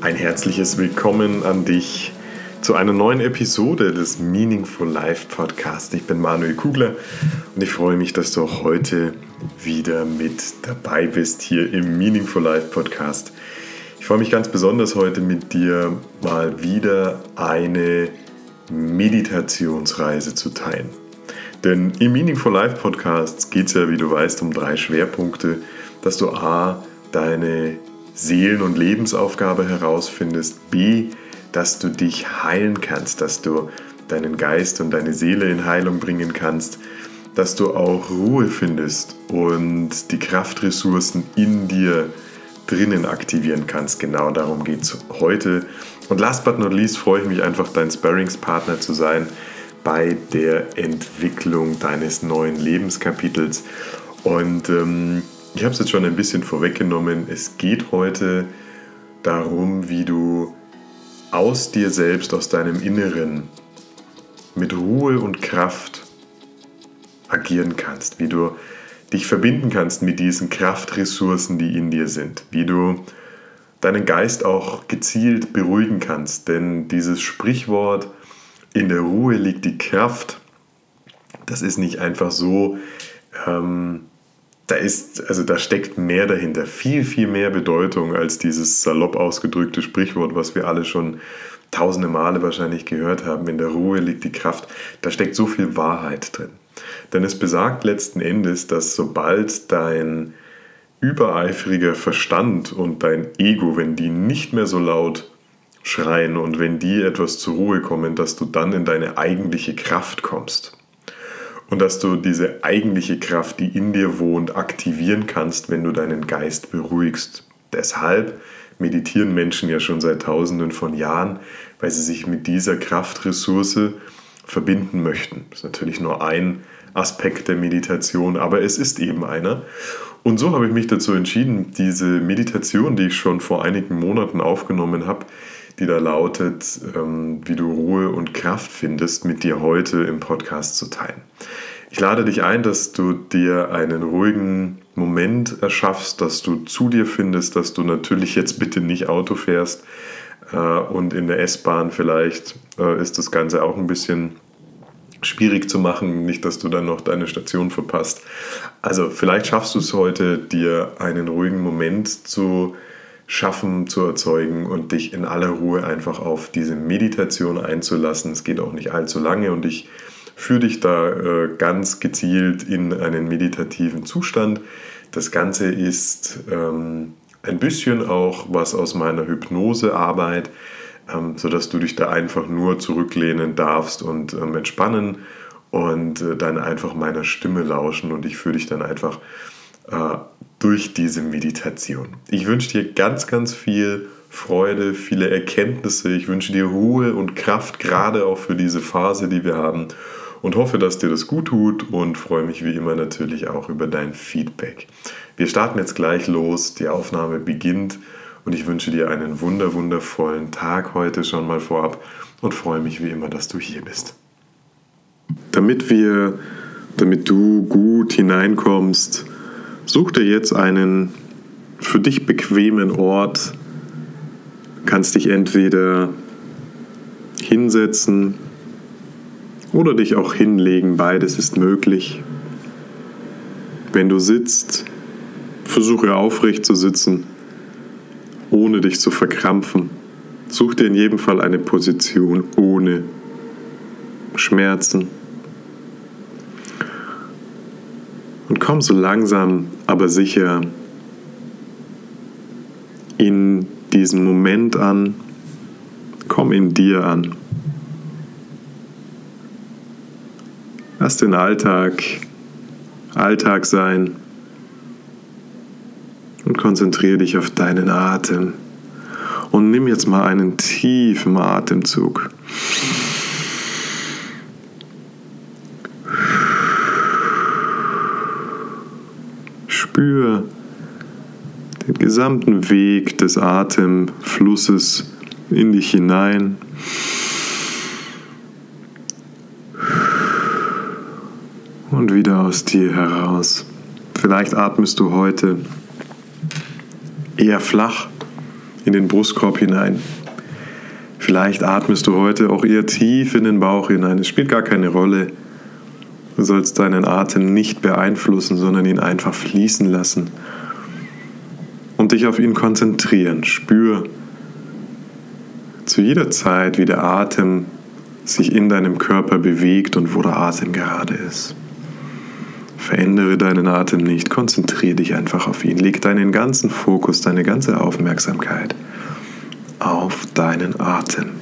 Ein herzliches Willkommen an dich zu einer neuen Episode des Meaningful Life Podcast. Ich bin Manuel Kugler und ich freue mich, dass du auch heute wieder mit dabei bist hier im Meaningful Life Podcast. Ich freue mich ganz besonders heute mit dir mal wieder eine Meditationsreise zu teilen. Denn im Meaningful Life Podcast geht es ja, wie du weißt, um drei Schwerpunkte, dass du A, deine Seelen- und Lebensaufgabe herausfindest, B, dass du dich heilen kannst, dass du deinen Geist und deine Seele in Heilung bringen kannst, dass du auch Ruhe findest und die Kraftressourcen in dir drinnen aktivieren kannst. Genau darum geht es heute. Und last but not least freue ich mich einfach, dein Sparringspartner zu sein bei der Entwicklung deines neuen Lebenskapitels. Und ähm, ich habe es jetzt schon ein bisschen vorweggenommen. Es geht heute darum, wie du aus dir selbst, aus deinem Inneren mit Ruhe und Kraft agieren kannst, wie du dich verbinden kannst mit diesen Kraftressourcen, die in dir sind, wie du deinen Geist auch gezielt beruhigen kannst. Denn dieses Sprichwort, in der Ruhe liegt die Kraft, das ist nicht einfach so, ähm, da ist, also da steckt mehr dahinter, viel, viel mehr Bedeutung als dieses salopp ausgedrückte Sprichwort, was wir alle schon tausende Male wahrscheinlich gehört haben. In der Ruhe liegt die Kraft. Da steckt so viel Wahrheit drin. Denn es besagt letzten Endes, dass sobald dein übereifriger Verstand und dein Ego, wenn die nicht mehr so laut schreien und wenn die etwas zur Ruhe kommen, dass du dann in deine eigentliche Kraft kommst. Und dass du diese eigentliche Kraft, die in dir wohnt, aktivieren kannst, wenn du deinen Geist beruhigst. Deshalb meditieren Menschen ja schon seit Tausenden von Jahren, weil sie sich mit dieser Kraftressource verbinden möchten. Das ist natürlich nur ein Aspekt der Meditation, aber es ist eben einer. Und so habe ich mich dazu entschieden, diese Meditation, die ich schon vor einigen Monaten aufgenommen habe, die da lautet, ähm, wie du Ruhe und Kraft findest, mit dir heute im Podcast zu teilen. Ich lade dich ein, dass du dir einen ruhigen Moment erschaffst, dass du zu dir findest, dass du natürlich jetzt bitte nicht Auto fährst äh, und in der S-Bahn vielleicht äh, ist das Ganze auch ein bisschen schwierig zu machen, nicht, dass du dann noch deine Station verpasst. Also vielleicht schaffst du es heute, dir einen ruhigen Moment zu schaffen, zu erzeugen und dich in aller Ruhe einfach auf diese Meditation einzulassen. Es geht auch nicht allzu lange und ich führe dich da äh, ganz gezielt in einen meditativen Zustand. Das Ganze ist ähm, ein bisschen auch was aus meiner Hypnosearbeit, ähm, sodass du dich da einfach nur zurücklehnen darfst und ähm, entspannen und äh, dann einfach meiner Stimme lauschen und ich führe dich dann einfach äh, durch diese Meditation. Ich wünsche dir ganz, ganz viel Freude, viele Erkenntnisse. Ich wünsche dir Ruhe und Kraft, gerade auch für diese Phase, die wir haben. Und hoffe, dass dir das gut tut und freue mich wie immer natürlich auch über dein Feedback. Wir starten jetzt gleich los. Die Aufnahme beginnt und ich wünsche dir einen wunder, wundervollen Tag heute schon mal vorab und freue mich wie immer, dass du hier bist. Damit wir, damit du gut hineinkommst, Such dir jetzt einen für dich bequemen Ort, kannst dich entweder hinsetzen oder dich auch hinlegen, beides ist möglich. Wenn du sitzt, versuche aufrecht zu sitzen, ohne dich zu verkrampfen. Such dir in jedem Fall eine Position ohne Schmerzen. Und komm so langsam, aber sicher in diesen Moment an. Komm in dir an. Lass den Alltag Alltag sein und konzentriere dich auf deinen Atem. Und nimm jetzt mal einen tiefen Atemzug. Spür den gesamten Weg des Atemflusses in dich hinein. Und wieder aus dir heraus. Vielleicht atmest du heute eher flach in den Brustkorb hinein. Vielleicht atmest du heute auch eher tief in den Bauch hinein. Es spielt gar keine Rolle. Du sollst deinen Atem nicht beeinflussen, sondern ihn einfach fließen lassen und dich auf ihn konzentrieren. Spür zu jeder Zeit, wie der Atem sich in deinem Körper bewegt und wo der Atem gerade ist. Verändere deinen Atem nicht, konzentriere dich einfach auf ihn. Leg deinen ganzen Fokus, deine ganze Aufmerksamkeit auf deinen Atem.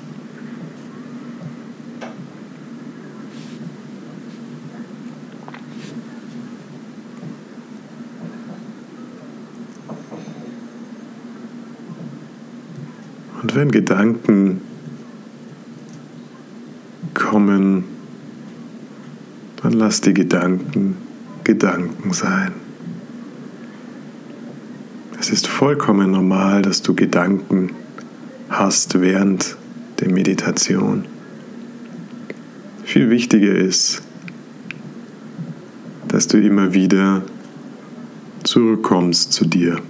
Und wenn Gedanken kommen, dann lass die Gedanken Gedanken sein. Es ist vollkommen normal, dass du Gedanken hast während der Meditation. Viel wichtiger ist, dass du immer wieder zurückkommst zu dir,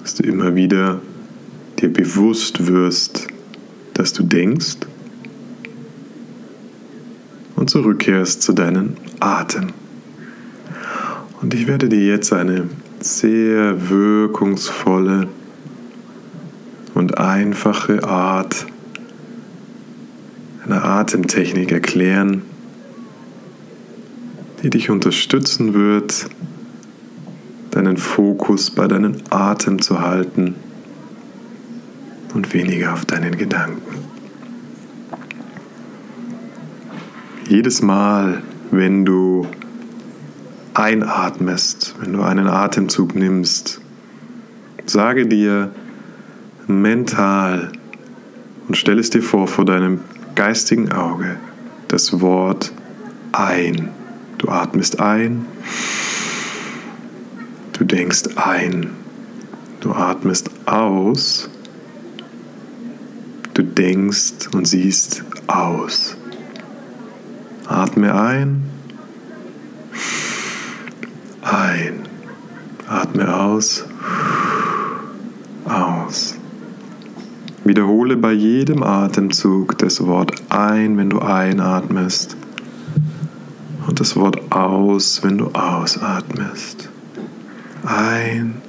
dass du immer wieder dir bewusst wirst, dass du denkst und zurückkehrst zu deinem Atem. Und ich werde dir jetzt eine sehr wirkungsvolle und einfache Art einer Atemtechnik erklären, die dich unterstützen wird, deinen Fokus bei deinem Atem zu halten und weniger auf deinen Gedanken. Jedes Mal, wenn du einatmest, wenn du einen Atemzug nimmst, sage dir mental und stell es dir vor vor deinem geistigen Auge das Wort ein. Du atmest ein, du denkst ein, du atmest aus, du denkst und siehst aus. Atme ein. Ein. Atme aus. Aus. Wiederhole bei jedem Atemzug das Wort ein, wenn du einatmest. Und das Wort aus, wenn du ausatmest. Ein.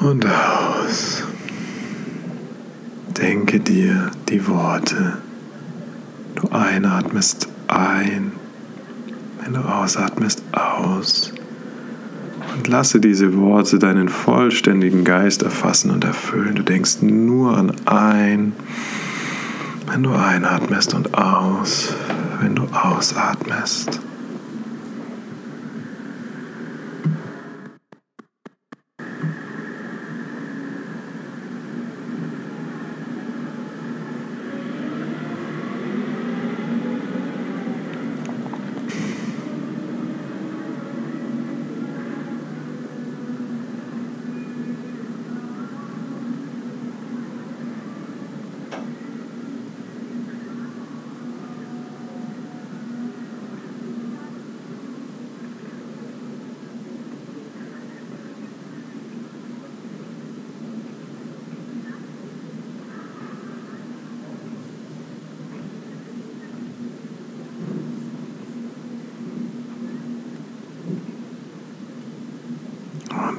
Und aus. Denke dir die Worte Du einatmest ein, wenn du ausatmest aus. Und lasse diese Worte deinen vollständigen Geist erfassen und erfüllen. Du denkst nur an ein, wenn du einatmest und aus, wenn du ausatmest.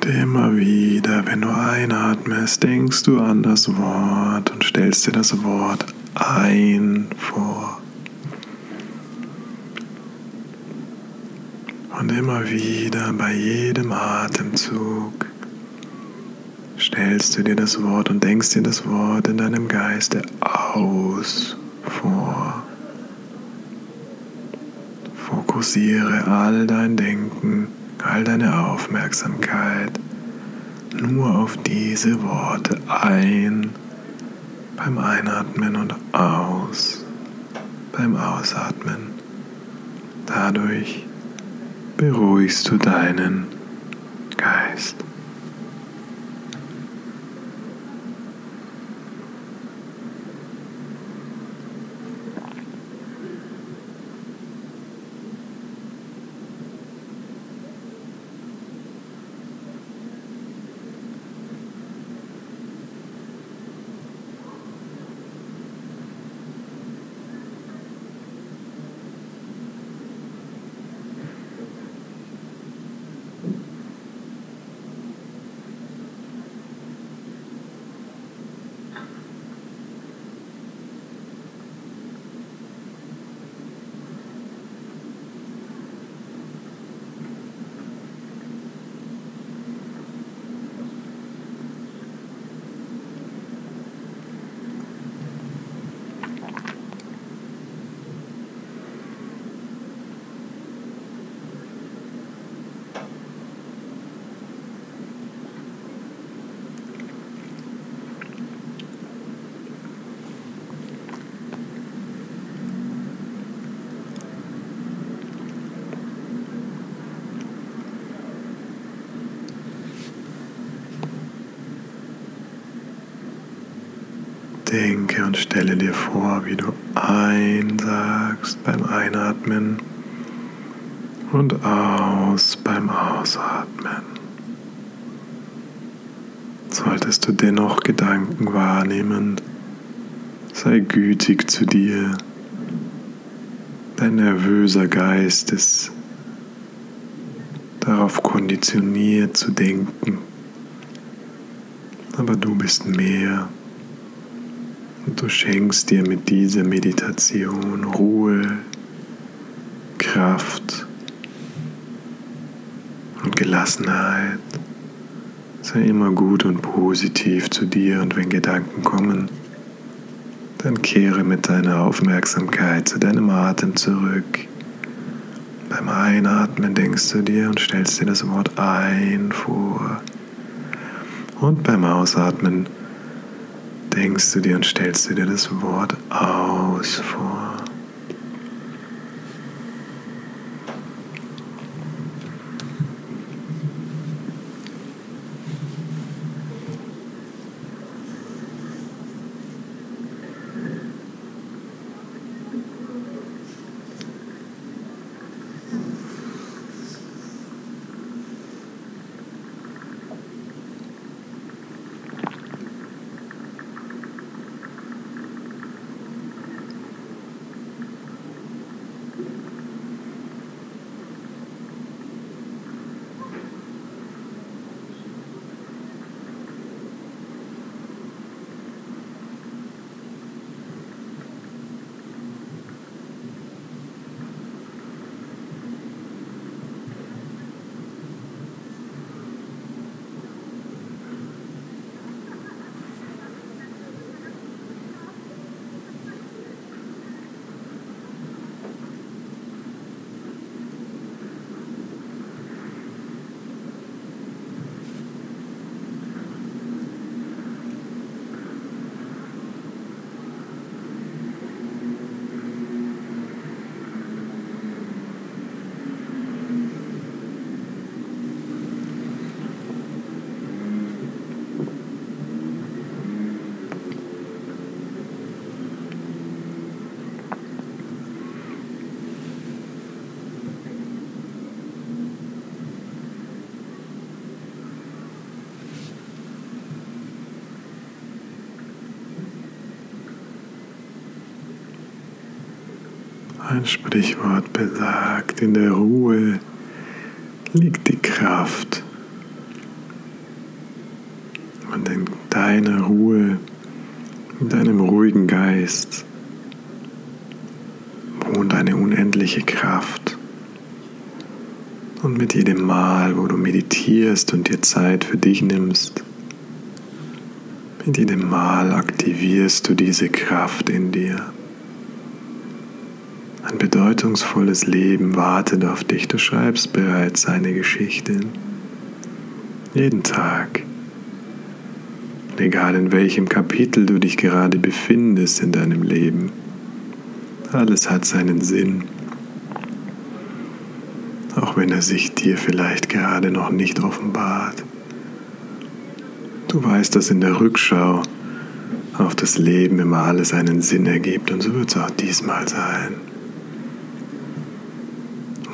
Immer wieder, wenn du einatmest, denkst du an das Wort und stellst dir das Wort ein vor. Und immer wieder bei jedem Atemzug stellst du dir das Wort und denkst dir das Wort in deinem Geiste aus vor. Fokussiere all dein Denken all deine Aufmerksamkeit nur auf diese Worte ein beim Einatmen und aus beim Ausatmen. Dadurch beruhigst du deinen Geist. Denke und stelle dir vor, wie du einsagst beim Einatmen und aus beim Ausatmen. Solltest du dennoch Gedanken wahrnehmen, sei gütig zu dir. Dein nervöser Geist ist darauf konditioniert zu denken. Aber du bist mehr. Und du schenkst dir mit dieser Meditation Ruhe, Kraft und Gelassenheit. Sei immer gut und positiv zu dir und wenn Gedanken kommen, dann kehre mit deiner Aufmerksamkeit zu deinem Atem zurück. Beim Einatmen denkst du dir und stellst dir das Wort ein vor. Und beim Ausatmen denkst du dir und stellst dir das Wort aus vor. Ein Sprichwort besagt, in der Ruhe liegt die Kraft. Und in deiner Ruhe, in deinem ruhigen Geist wohnt eine unendliche Kraft. Und mit jedem Mal, wo du meditierst und dir Zeit für dich nimmst, mit jedem Mal aktivierst du diese Kraft in dir. Bedeutungsvolles Leben wartet auf dich. Du schreibst bereits eine Geschichte. Jeden Tag. Egal in welchem Kapitel du dich gerade befindest in deinem Leben. Alles hat seinen Sinn. Auch wenn er sich dir vielleicht gerade noch nicht offenbart. Du weißt, dass in der Rückschau auf das Leben immer alles einen Sinn ergibt und so wird es auch diesmal sein.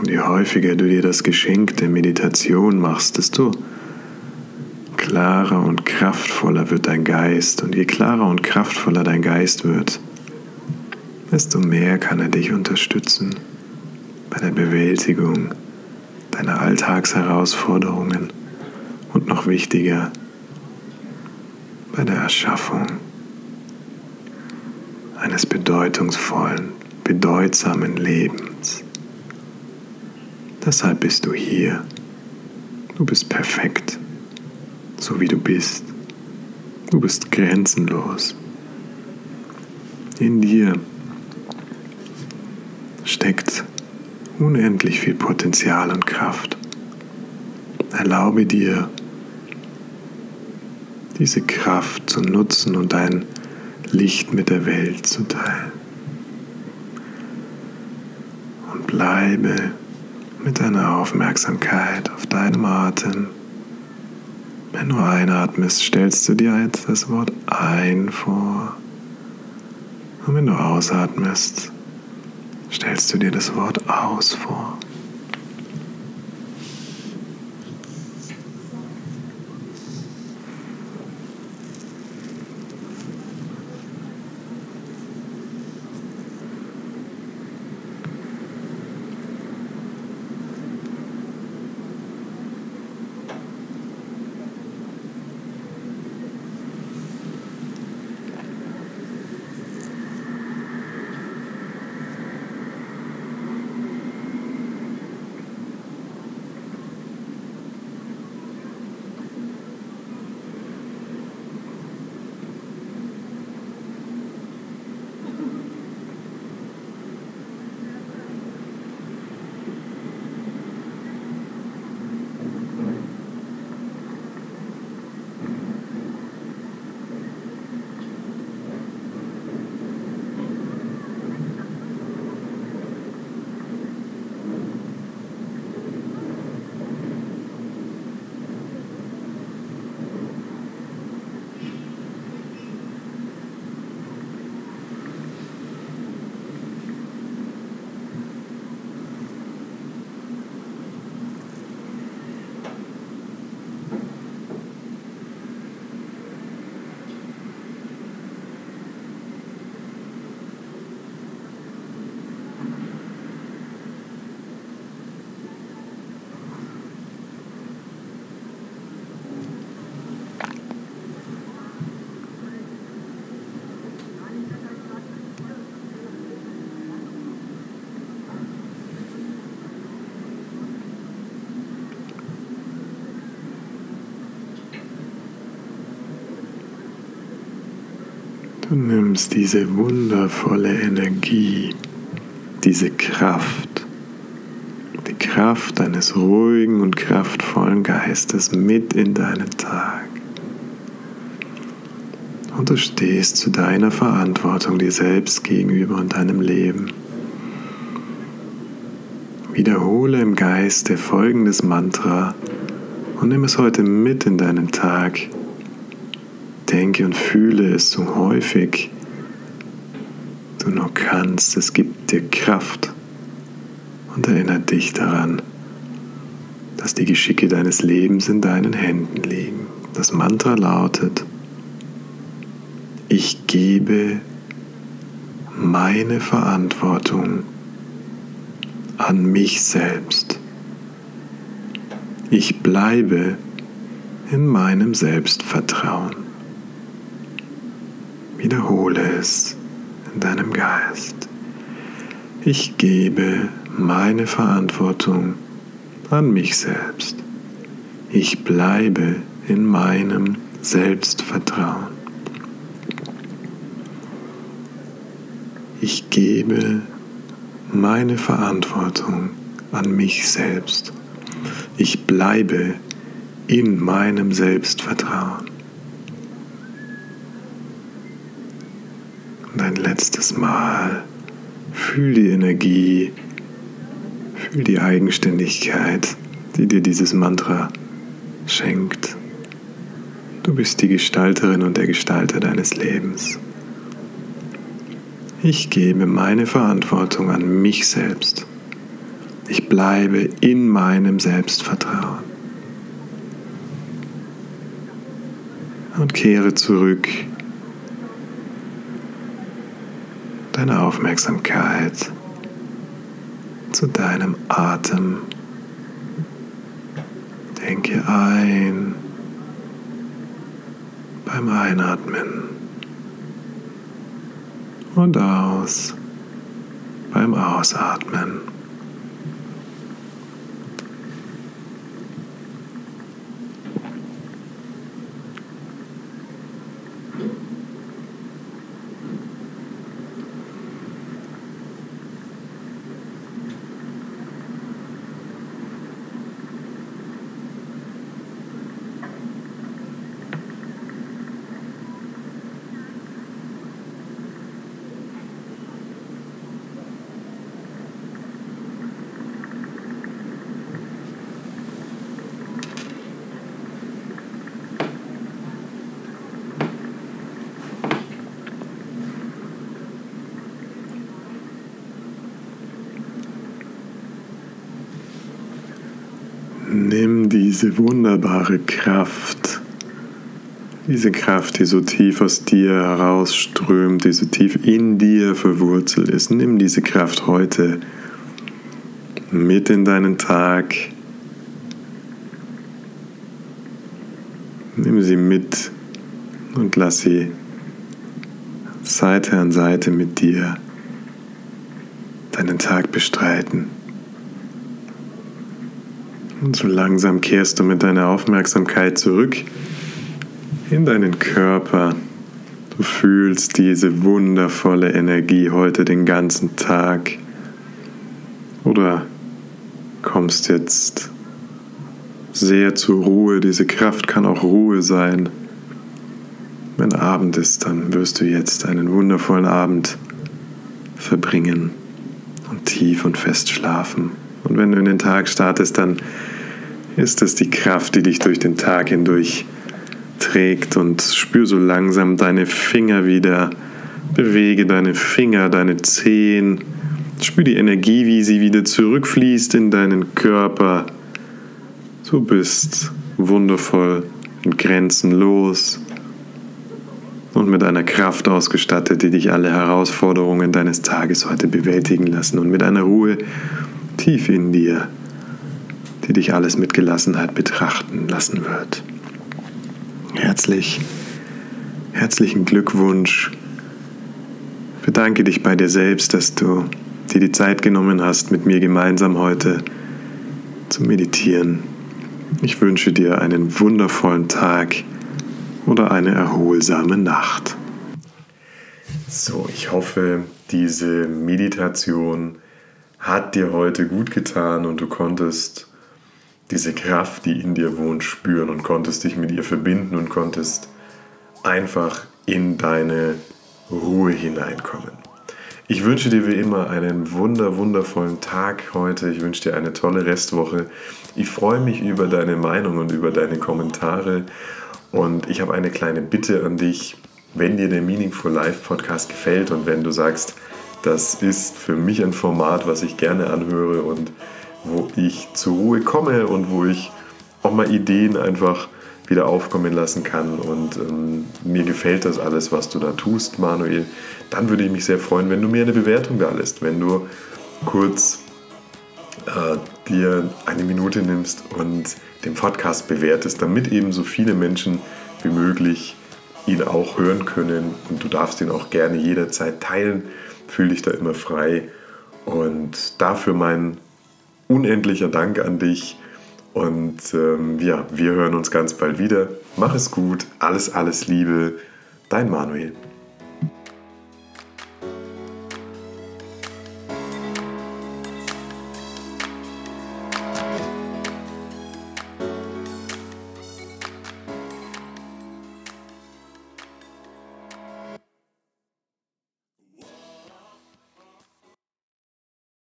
Und je häufiger du dir das Geschenk der Meditation machst, desto klarer und kraftvoller wird dein Geist. Und je klarer und kraftvoller dein Geist wird, desto mehr kann er dich unterstützen bei der Bewältigung deiner Alltagsherausforderungen und noch wichtiger, bei der Erschaffung eines bedeutungsvollen, bedeutsamen Lebens. Deshalb bist du hier. Du bist perfekt, so wie du bist. Du bist grenzenlos. In dir steckt unendlich viel Potenzial und Kraft. Erlaube dir, diese Kraft zu nutzen und dein Licht mit der Welt zu teilen. Und bleibe mit deiner Aufmerksamkeit auf deinem Atem. Wenn du einatmest, stellst du dir jetzt das Wort ein vor. Und wenn du ausatmest, stellst du dir das Wort aus vor. Du nimmst diese wundervolle Energie, diese Kraft, die Kraft eines ruhigen und kraftvollen Geistes mit in deinen Tag. Und du stehst zu deiner Verantwortung dir selbst gegenüber und deinem Leben. Wiederhole im Geiste folgendes Mantra und nimm es heute mit in deinen Tag denke und fühle es so häufig du nur kannst. Es gibt dir Kraft und erinnert dich daran, dass die Geschicke deines Lebens in deinen Händen liegen. Das Mantra lautet, ich gebe meine Verantwortung an mich selbst. Ich bleibe in meinem Selbstvertrauen. Wiederhole es in deinem Geist. Ich gebe meine Verantwortung an mich selbst. Ich bleibe in meinem Selbstvertrauen. Ich gebe meine Verantwortung an mich selbst. Ich bleibe in meinem Selbstvertrauen. Und ein letztes Mal fühl die Energie, fühl die Eigenständigkeit, die dir dieses Mantra schenkt. Du bist die Gestalterin und der Gestalter deines Lebens. Ich gebe meine Verantwortung an mich selbst. Ich bleibe in meinem Selbstvertrauen. Und kehre zurück deine Aufmerksamkeit zu deinem Atem. Denke ein beim Einatmen und aus beim Ausatmen. Nimm diese wunderbare Kraft, diese Kraft, die so tief aus dir herausströmt, die so tief in dir verwurzelt ist. Nimm diese Kraft heute mit in deinen Tag. Nimm sie mit und lass sie Seite an Seite mit dir deinen Tag bestreiten. Und so langsam kehrst du mit deiner Aufmerksamkeit zurück in deinen Körper. Du fühlst diese wundervolle Energie heute den ganzen Tag. Oder kommst jetzt sehr zur Ruhe. Diese Kraft kann auch Ruhe sein. Wenn Abend ist, dann wirst du jetzt einen wundervollen Abend verbringen und tief und fest schlafen. Und wenn du in den Tag startest, dann ist es die Kraft, die dich durch den Tag hindurch trägt und spür so langsam deine Finger wieder. Bewege deine Finger, deine Zehen. Spür die Energie, wie sie wieder zurückfließt in deinen Körper. Du bist wundervoll und grenzenlos und mit einer Kraft ausgestattet, die dich alle Herausforderungen deines Tages heute bewältigen lassen und mit einer Ruhe tief in dir die dich alles mit Gelassenheit betrachten lassen wird. Herzlich, herzlichen Glückwunsch. Bedanke dich bei dir selbst, dass du dir die Zeit genommen hast, mit mir gemeinsam heute zu meditieren. Ich wünsche dir einen wundervollen Tag oder eine erholsame Nacht. So, ich hoffe, diese Meditation hat dir heute gut getan und du konntest diese Kraft, die in dir wohnt, spüren und konntest dich mit ihr verbinden und konntest einfach in deine Ruhe hineinkommen. Ich wünsche dir wie immer einen wunder, wundervollen Tag heute. Ich wünsche dir eine tolle Restwoche. Ich freue mich über deine Meinung und über deine Kommentare. Und ich habe eine kleine Bitte an dich. Wenn dir der Meaningful Life Podcast gefällt und wenn du sagst, das ist für mich ein Format, was ich gerne anhöre und wo ich zur Ruhe komme und wo ich auch mal Ideen einfach wieder aufkommen lassen kann. Und ähm, mir gefällt das alles, was du da tust, Manuel. Dann würde ich mich sehr freuen, wenn du mir eine Bewertung da lässt, wenn du kurz äh, dir eine Minute nimmst und den Podcast bewertest, damit eben so viele Menschen wie möglich ihn auch hören können. Und du darfst ihn auch gerne jederzeit teilen. Fühl dich da immer frei. Und dafür mein unendlicher Dank an dich. Und ähm, ja, wir hören uns ganz bald wieder. Mach es gut. Alles, alles Liebe. Dein Manuel.